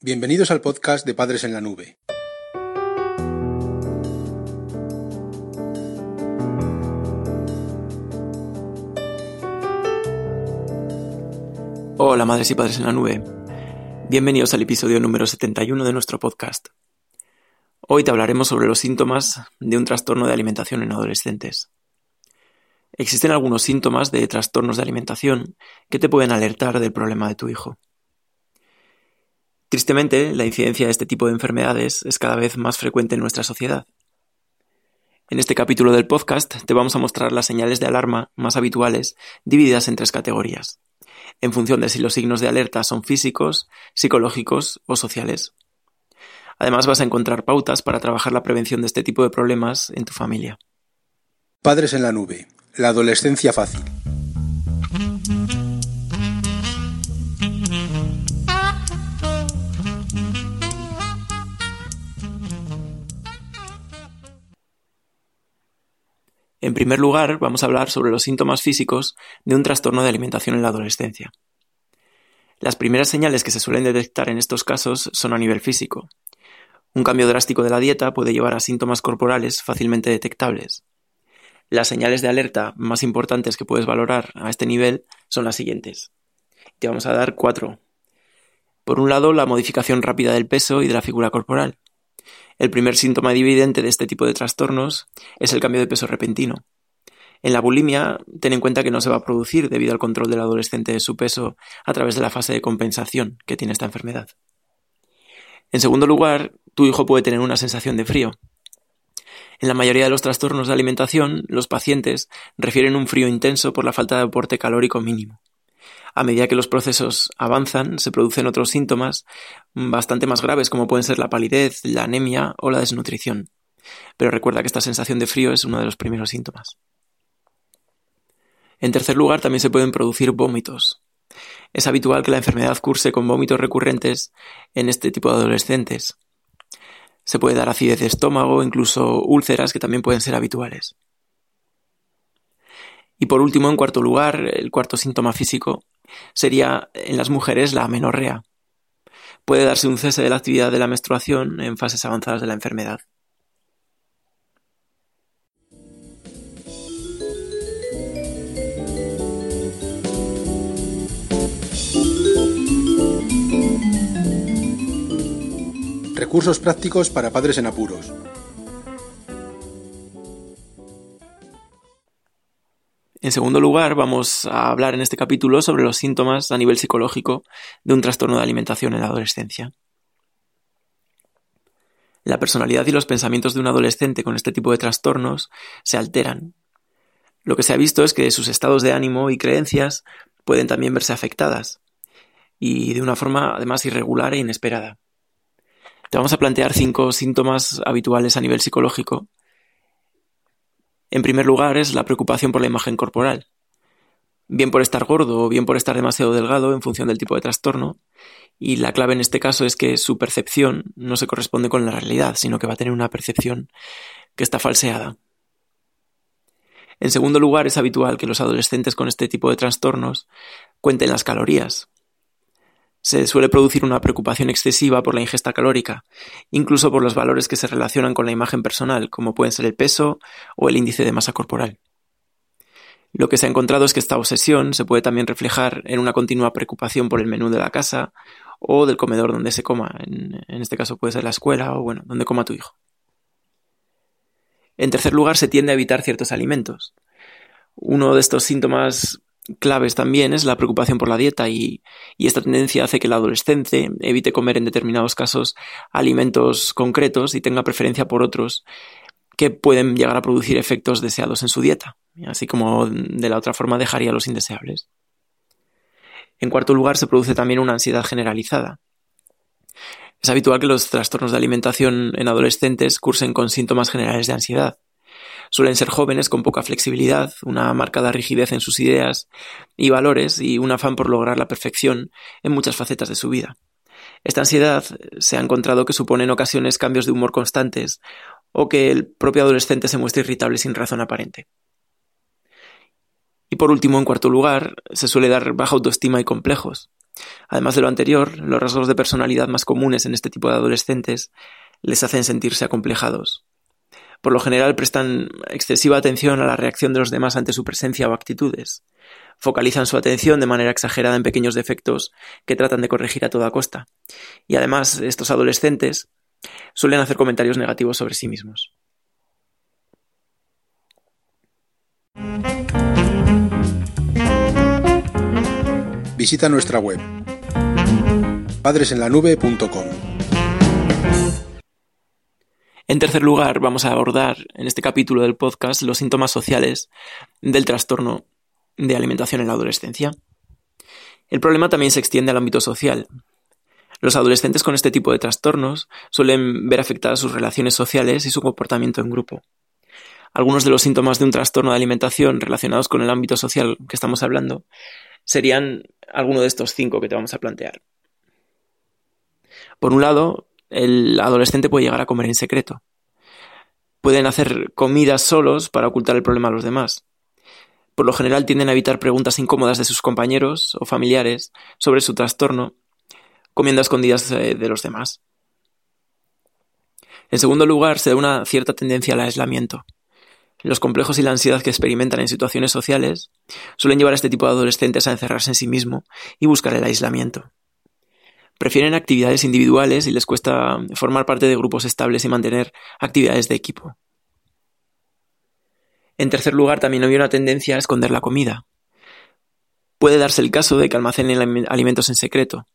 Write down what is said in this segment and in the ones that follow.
Bienvenidos al podcast de Padres en la Nube. Hola madres y padres en la nube. Bienvenidos al episodio número 71 de nuestro podcast. Hoy te hablaremos sobre los síntomas de un trastorno de alimentación en adolescentes. Existen algunos síntomas de trastornos de alimentación que te pueden alertar del problema de tu hijo. Tristemente, la incidencia de este tipo de enfermedades es cada vez más frecuente en nuestra sociedad. En este capítulo del podcast te vamos a mostrar las señales de alarma más habituales divididas en tres categorías, en función de si los signos de alerta son físicos, psicológicos o sociales. Además vas a encontrar pautas para trabajar la prevención de este tipo de problemas en tu familia. Padres en la nube, la adolescencia fácil. En primer lugar, vamos a hablar sobre los síntomas físicos de un trastorno de alimentación en la adolescencia. Las primeras señales que se suelen detectar en estos casos son a nivel físico. Un cambio drástico de la dieta puede llevar a síntomas corporales fácilmente detectables. Las señales de alerta más importantes que puedes valorar a este nivel son las siguientes. Te vamos a dar cuatro. Por un lado, la modificación rápida del peso y de la figura corporal. El primer síntoma evidente de este tipo de trastornos es el cambio de peso repentino. En la bulimia, ten en cuenta que no se va a producir debido al control del adolescente de su peso a través de la fase de compensación que tiene esta enfermedad. En segundo lugar, tu hijo puede tener una sensación de frío. En la mayoría de los trastornos de alimentación, los pacientes refieren un frío intenso por la falta de aporte calórico mínimo. A medida que los procesos avanzan, se producen otros síntomas bastante más graves, como pueden ser la palidez, la anemia o la desnutrición. Pero recuerda que esta sensación de frío es uno de los primeros síntomas. En tercer lugar, también se pueden producir vómitos. Es habitual que la enfermedad curse con vómitos recurrentes en este tipo de adolescentes. Se puede dar acidez de estómago, incluso úlceras que también pueden ser habituales. Y por último, en cuarto lugar, el cuarto síntoma físico sería en las mujeres la amenorrea. Puede darse un cese de la actividad de la menstruación en fases avanzadas de la enfermedad. Recursos prácticos para padres en apuros. En segundo lugar, vamos a hablar en este capítulo sobre los síntomas a nivel psicológico de un trastorno de alimentación en la adolescencia. La personalidad y los pensamientos de un adolescente con este tipo de trastornos se alteran. Lo que se ha visto es que sus estados de ánimo y creencias pueden también verse afectadas, y de una forma además irregular e inesperada. Te vamos a plantear cinco síntomas habituales a nivel psicológico en primer lugar es la preocupación por la imagen corporal. Bien por estar gordo o bien por estar demasiado delgado en función del tipo de trastorno. Y la clave en este caso es que su percepción no se corresponde con la realidad, sino que va a tener una percepción que está falseada. En segundo lugar, es habitual que los adolescentes con este tipo de trastornos cuenten las calorías, se suele producir una preocupación excesiva por la ingesta calórica, incluso por los valores que se relacionan con la imagen personal, como pueden ser el peso o el índice de masa corporal. Lo que se ha encontrado es que esta obsesión se puede también reflejar en una continua preocupación por el menú de la casa o del comedor donde se coma, en, este caso puede ser la escuela o bueno, donde coma tu hijo. En tercer lugar, se tiende a evitar ciertos alimentos. Uno de estos síntomas claves también es la preocupación por la dieta y, esta tendencia hace que el adolescente evite comer en determinados casos alimentos concretos y tenga preferencia por otros que pueden llegar a producir efectos deseados en su dieta, así como de la otra forma dejaría los indeseables. En cuarto lugar, se produce también una ansiedad generalizada. Es habitual que los trastornos de alimentación en adolescentes cursen con síntomas generales de ansiedad. Suelen ser jóvenes con poca flexibilidad, una marcada rigidez en sus ideas y valores y un afán por lograr la perfección en muchas facetas de su vida. Esta ansiedad se ha encontrado que supone en ocasiones cambios de humor constantes o que el propio adolescente se muestre irritable sin razón aparente. Y por último, en cuarto lugar, se suele dar baja autoestima y complejos. Además de lo anterior, los rasgos de personalidad más comunes en este tipo de adolescentes les hacen sentirse acomplejados. Por lo general prestan excesiva atención a la reacción de los demás ante su presencia o actitudes. Focalizan su atención de manera exagerada en pequeños defectos que tratan de corregir a toda costa. Y además, estos adolescentes suelen hacer comentarios negativos sobre sí mismos. Visita nuestra web padresenlanube.com. En tercer lugar, vamos a abordar en este capítulo del podcast los síntomas sociales del trastorno de alimentación en la adolescencia. El problema también se extiende al ámbito social. Los adolescentes con este tipo de trastornos suelen ver afectadas sus relaciones sociales y su comportamiento en grupo. Algunos de los síntomas de un trastorno de alimentación relacionados con el ámbito social que estamos hablando serían alguno de estos cinco que te vamos a plantear. Por un lado, el adolescente puede llegar a comer en secreto. Pueden hacer comidas solos para ocultar el problema a los demás. Por lo general tienden a evitar preguntas incómodas de sus compañeros o familiares sobre su trastorno, comiendo escondidas eh, de los demás. En segundo lugar, se da una cierta tendencia al aislamiento. Los complejos y la ansiedad que experimentan en situaciones sociales suelen llevar a este tipo de adolescentes a encerrarse en sí mismo y buscar el aislamiento. Prefieren actividades individuales y les cuesta formar parte de grupos estables y mantener actividades de equipo. En tercer lugar, también hay una tendencia a esconder la comida. Puede darse el caso de que almacenen alimentos en secreto.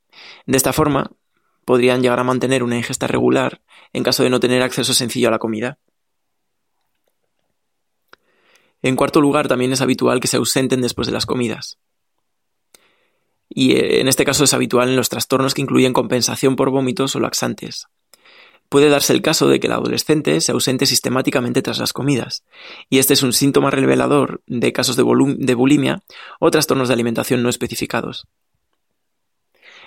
De esta forma, podrían llegar a mantener una ingesta regular en caso de no tener acceso sencillo a la comida. En cuarto lugar, también es habitual que se ausenten después de las comidas. Y eh, en este caso es habitual en los trastornos que incluyen compensación por vómitos o laxantes. Puede darse el caso de que el adolescente se ausente sistemáticamente tras las comidas, y este es un síntoma revelador de casos de, de bulimia o trastornos de alimentación no especificados.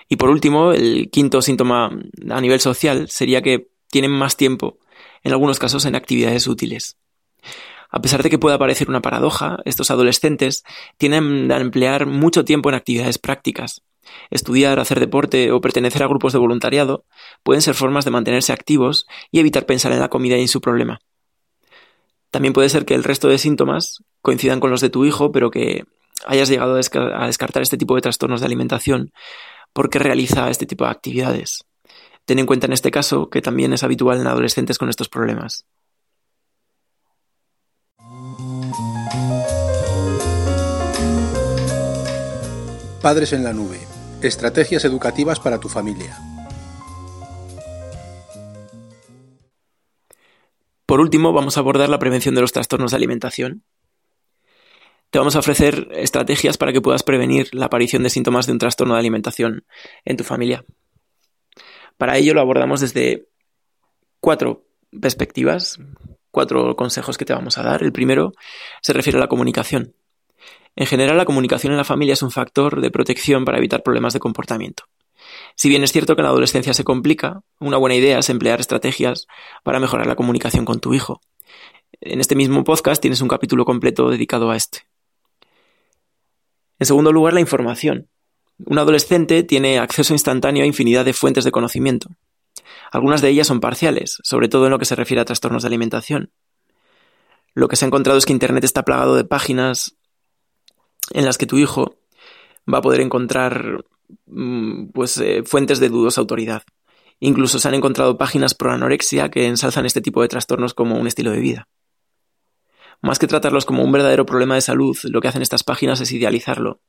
Y por último, el quinto síntoma a nivel social sería que tienen más tiempo, en algunos casos, en actividades útiles. A pesar de que pueda parecer una paradoja, estos adolescentes tienen a emplear mucho tiempo en actividades prácticas. Estudiar, hacer deporte o pertenecer a grupos de voluntariado pueden ser formas de mantenerse activos y evitar pensar en la comida y en su problema. También puede ser que el resto de síntomas coincidan con los de tu hijo, pero que hayas llegado a descartar este tipo de trastornos de alimentación porque realiza este tipo de actividades. Ten en cuenta en este caso que también es habitual en adolescentes con estos problemas. Padres en la Nube. Estrategias educativas para tu familia. Por último, vamos a abordar la prevención de los trastornos de alimentación. Te vamos a ofrecer estrategias para que puedas prevenir la aparición de síntomas de un trastorno de alimentación en tu familia. Para ello lo abordamos desde cuatro perspectivas, cuatro consejos que te vamos a dar. El primero se refiere a la comunicación. En general, la comunicación en la familia es un factor de protección para evitar problemas de comportamiento. Si bien es cierto que en la adolescencia se complica, una buena idea es emplear estrategias para mejorar la comunicación con tu hijo. En este mismo podcast tienes un capítulo completo dedicado a este. En segundo lugar, la información. Un adolescente tiene acceso instantáneo a infinidad de fuentes de conocimiento. Algunas de ellas son parciales, sobre todo en lo que se refiere a trastornos de alimentación. Lo que se ha encontrado es que Internet está plagado de páginas en las que tu hijo va a poder encontrar mm, pues, eh, fuentes de dudosa autoridad. Incluso se han encontrado páginas pro anorexia que ensalzan este tipo de trastornos como un estilo de vida. Más que tratarlos como un verdadero problema de salud, lo que hacen estas páginas es idealizarlo.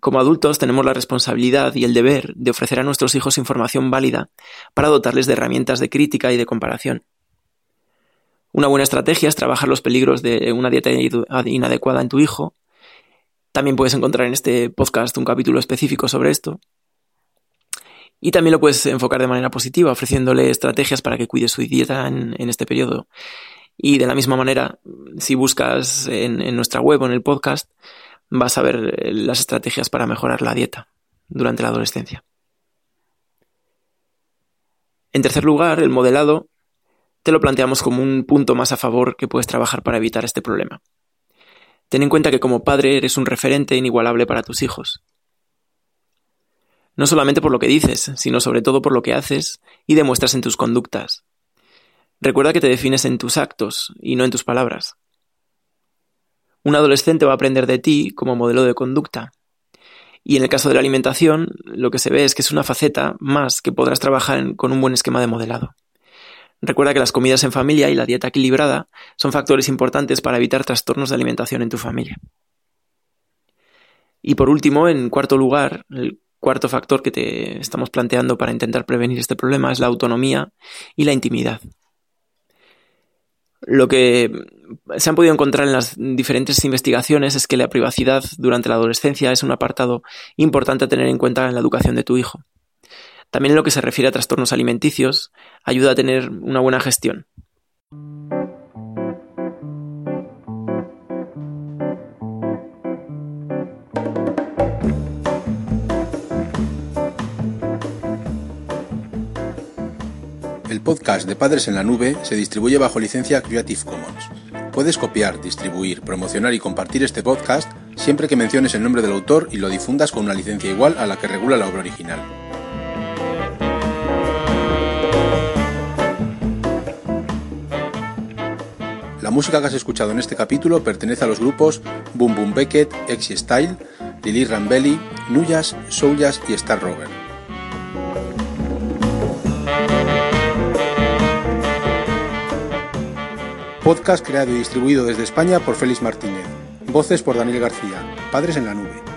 Como adultos tenemos la responsabilidad y el deber de ofrecer a nuestros hijos información válida para dotarles de herramientas de crítica y de comparación. Una buena estrategia es trabajar los peligros de una dieta inadecuada en tu hijo también puedes encontrar en este podcast un capítulo específico sobre esto. Y también lo puedes enfocar de manera positiva, ofreciéndole estrategias para que cuide su dieta en, este periodo. Y de la misma manera, si buscas en, nuestra web o en el podcast, vas a ver eh, las estrategias para mejorar la dieta durante la adolescencia. En tercer lugar, el modelado te lo planteamos como un punto más a favor que puedes trabajar para evitar este problema. Ten en cuenta que como padre eres un referente inigualable para tus hijos. no solamente por lo que dices, sino sobre todo por lo que haces y demuestras en tus conductas. Recuerda que te defines en tus actos y no en tus palabras. Un adolescente va a aprender de ti como modelo de conducta. Y en el caso de la alimentación, lo que se ve es que es una faceta más que podrás trabajar con un buen esquema de modelado. Recuerda que las comidas en familia y la dieta equilibrada son factores importantes para evitar trastornos de alimentación en tu familia. Y por último, en cuarto lugar, el cuarto factor que te estamos planteando para intentar prevenir este problema es la autonomía y la intimidad. Lo que se han podido encontrar en las diferentes investigaciones es que la privacidad durante la adolescencia es un apartado importante a tener en cuenta en la educación de tu hijo. También en lo que se refiere a trastornos alimenticios, ayuda a tener una buena gestión. El podcast de Padres en la Nube se distribuye bajo licencia Creative Commons. Puedes copiar, distribuir, promocionar y compartir este podcast siempre que menciones el nombre del autor y lo difundas con una licencia igual a la que regula la obra original. La música que has escuchado en este capítulo pertenece a los grupos Boom Boom Beckett, Exy Style, Lily Rambelli, Nuyas, Souljas y Star Rover. Podcast creado y distribuido desde España por Félix Martínez. Voces por Daniel García. Padres en la nube.